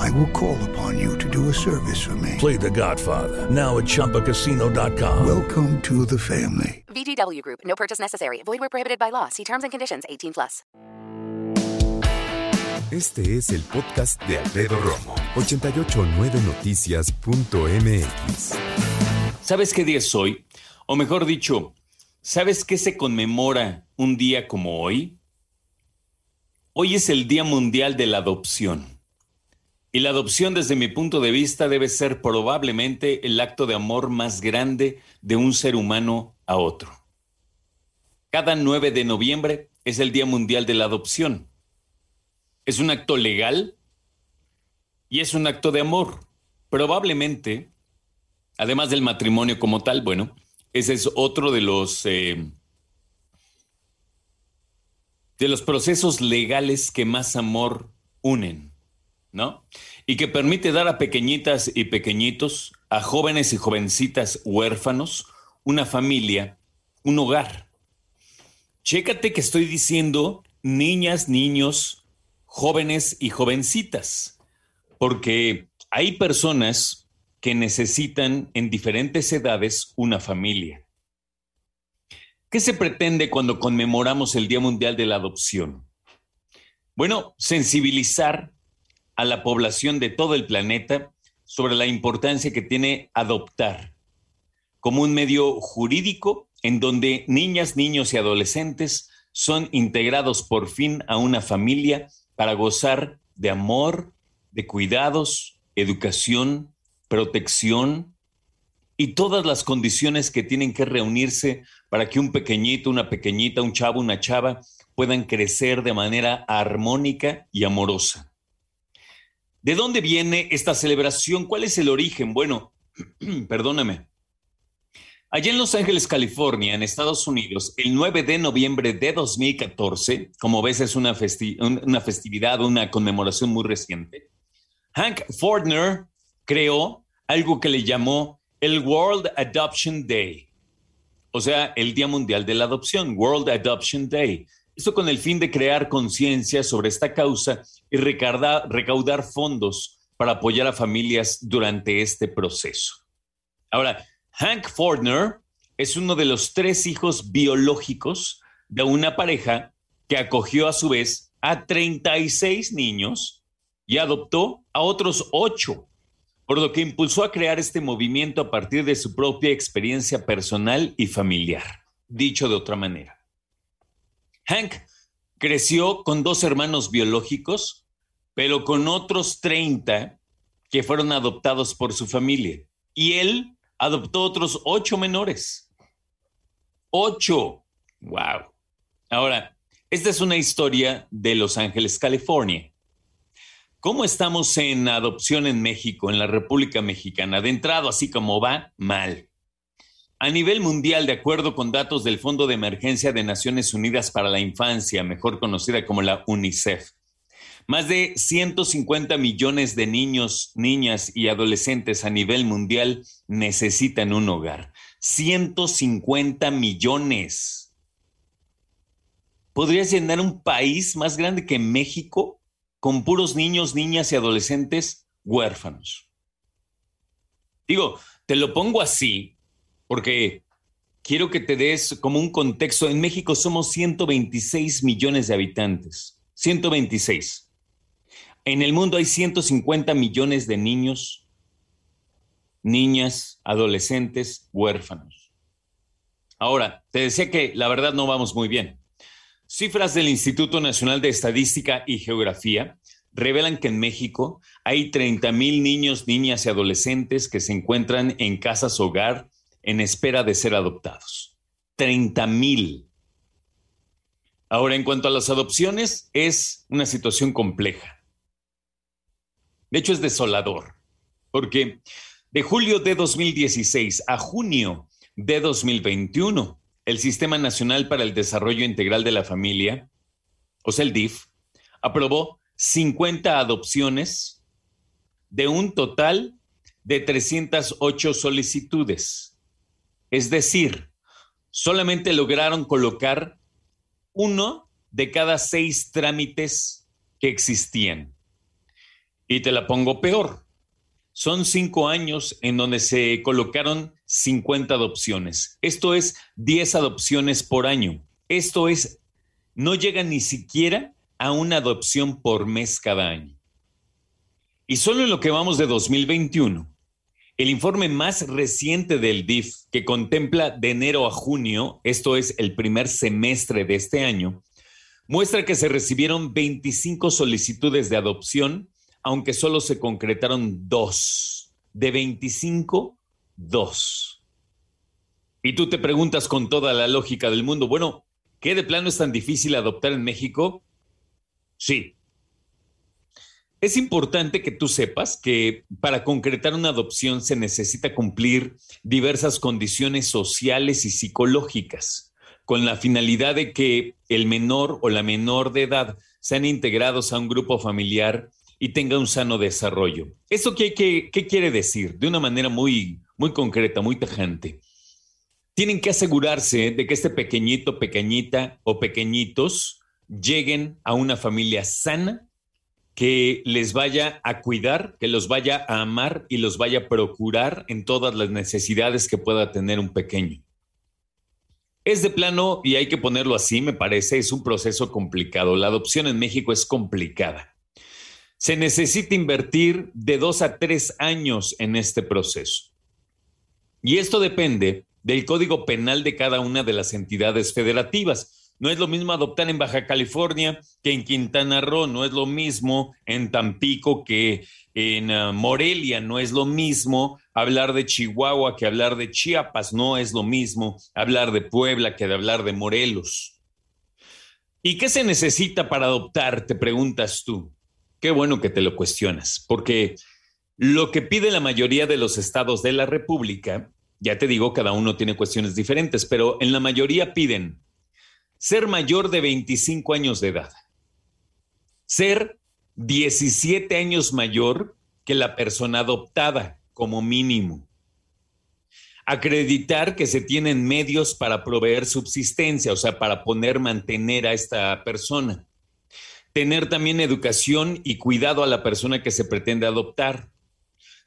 I will call upon you to do a service for me. Play The Godfather now at ChumbaCasino.com. Welcome to the family. VGW Group. No purchase necessary. Void where prohibited by law. See terms and conditions. 18 plus. Este es el podcast de Alfredo Romo. 889noticias.mx. ¿Sabes qué día es hoy? O mejor dicho, ¿sabes qué se conmemora un día como hoy? Hoy es el Día Mundial de la Adopción. Y la adopción desde mi punto de vista debe ser probablemente el acto de amor más grande de un ser humano a otro. Cada 9 de noviembre es el Día Mundial de la Adopción. Es un acto legal y es un acto de amor. Probablemente, además del matrimonio como tal, bueno, ese es otro de los... Eh, de los procesos legales que más amor unen, ¿no? Y que permite dar a pequeñitas y pequeñitos, a jóvenes y jovencitas huérfanos, una familia, un hogar. Chécate que estoy diciendo niñas, niños, jóvenes y jovencitas, porque hay personas que necesitan en diferentes edades una familia. ¿Qué se pretende cuando conmemoramos el Día Mundial de la Adopción? Bueno, sensibilizar a la población de todo el planeta sobre la importancia que tiene adoptar como un medio jurídico en donde niñas, niños y adolescentes son integrados por fin a una familia para gozar de amor, de cuidados, educación, protección, y todas las condiciones que tienen que reunirse para que un pequeñito, una pequeñita, un chavo, una chava puedan crecer de manera armónica y amorosa. ¿De dónde viene esta celebración? ¿Cuál es el origen? Bueno, perdóname. Allá en Los Ángeles, California, en Estados Unidos, el 9 de noviembre de 2014, como ves es una, una festividad, una conmemoración muy reciente, Hank Fordner creó algo que le llamó el World Adoption Day, o sea, el Día Mundial de la Adopción, World Adoption Day. Esto con el fin de crear conciencia sobre esta causa y recaudar, fondos para apoyar a familias durante este proceso. Ahora, Hank Fordner es uno de los tres hijos biológicos de una pareja que acogió a su vez a 36 niños y adoptó a otros ocho por lo que impulsó a crear este movimiento a partir de su propia experiencia personal y familiar, dicho de otra manera. Hank creció con dos hermanos biológicos, pero con otros 30 que fueron adoptados por su familia. Y él adoptó otros ocho menores. Ocho. Wow. Ahora, esta es una historia de Los Ángeles, California. ¿Cómo estamos en adopción en México, en la República Mexicana? De entrado, así como va, mal. A nivel mundial, de acuerdo con datos del Fondo de Emergencia de Naciones Unidas para la Infancia, mejor conocida como la UNICEF, más de 150 millones de niños, niñas y adolescentes a nivel mundial necesitan un hogar. 150 millones. ¿Podrías llenar un país más grande que México? con puros niños, niñas y adolescentes huérfanos. Digo, te lo pongo así porque quiero que te des como un contexto. En México somos 126 millones de habitantes. 126. En el mundo hay 150 millones de niños, niñas, adolescentes, huérfanos. Ahora, te decía que la verdad no vamos muy bien. Cifras del Instituto Nacional de Estadística y Geografía revelan que en México hay 30 mil niños, niñas y adolescentes que se encuentran en casas hogar en espera de ser adoptados. 30 mil. Ahora, en cuanto a las adopciones, es una situación compleja. De hecho, es desolador, porque de julio de 2016 a junio de 2021, el Sistema Nacional para el Desarrollo Integral de la Familia, o sea, el DIF, aprobó 50 adopciones de un total de 308 solicitudes. Es decir, solamente lograron colocar uno de cada seis trámites que existían. Y te la pongo peor. Son cinco años en donde se colocaron 50 adopciones. Esto es 10 adopciones por año. Esto es, no llega ni siquiera a una adopción por mes cada año. Y solo en lo que vamos de 2021, el informe más reciente del DIF, que contempla de enero a junio, esto es el primer semestre de este año, muestra que se recibieron 25 solicitudes de adopción, aunque solo se concretaron dos. De 25, dos. Y tú te preguntas con toda la lógica del mundo, bueno, ¿qué de plano es tan difícil adoptar en México? Sí, es importante que tú sepas que para concretar una adopción se necesita cumplir diversas condiciones sociales y psicológicas, con la finalidad de que el menor o la menor de edad sean integrados a un grupo familiar y tenga un sano desarrollo. ¿Eso qué, qué quiere decir? De una manera muy, muy concreta, muy tajante. Tienen que asegurarse de que este pequeñito, pequeñita o pequeñitos lleguen a una familia sana que les vaya a cuidar, que los vaya a amar y los vaya a procurar en todas las necesidades que pueda tener un pequeño. Es de plano, y hay que ponerlo así, me parece, es un proceso complicado. La adopción en México es complicada. Se necesita invertir de dos a tres años en este proceso. Y esto depende del código penal de cada una de las entidades federativas. No es lo mismo adoptar en Baja California que en Quintana Roo, no es lo mismo en Tampico que en ah, Morelia, no es lo mismo hablar de Chihuahua que hablar de Chiapas, no es lo mismo hablar de Puebla que de hablar de Morelos. ¿Y qué se necesita para adoptar? Te preguntas tú. Qué bueno que te lo cuestionas, porque lo que pide la mayoría de los estados de la República, ya te digo, cada uno tiene cuestiones diferentes, pero en la mayoría piden ser mayor de 25 años de edad, ser 17 años mayor que la persona adoptada como mínimo, acreditar que se tienen medios para proveer subsistencia, o sea, para poner, mantener a esta persona, tener también educación y cuidado a la persona que se pretende adoptar,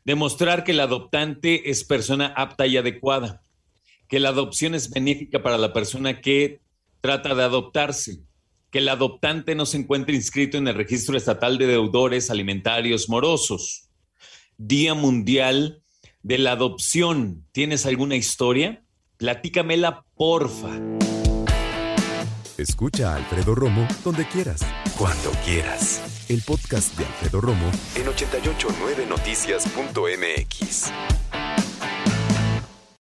demostrar que el adoptante es persona apta y adecuada, que la adopción es benéfica para la persona que trata de adoptarse, que el adoptante no se encuentre inscrito en el registro estatal de deudores alimentarios morosos. Día Mundial de la Adopción. ¿Tienes alguna historia? Platícamela, porfa. Escucha a Alfredo Romo donde quieras. Cuando quieras. El podcast de Alfredo Romo en 889noticias.mx.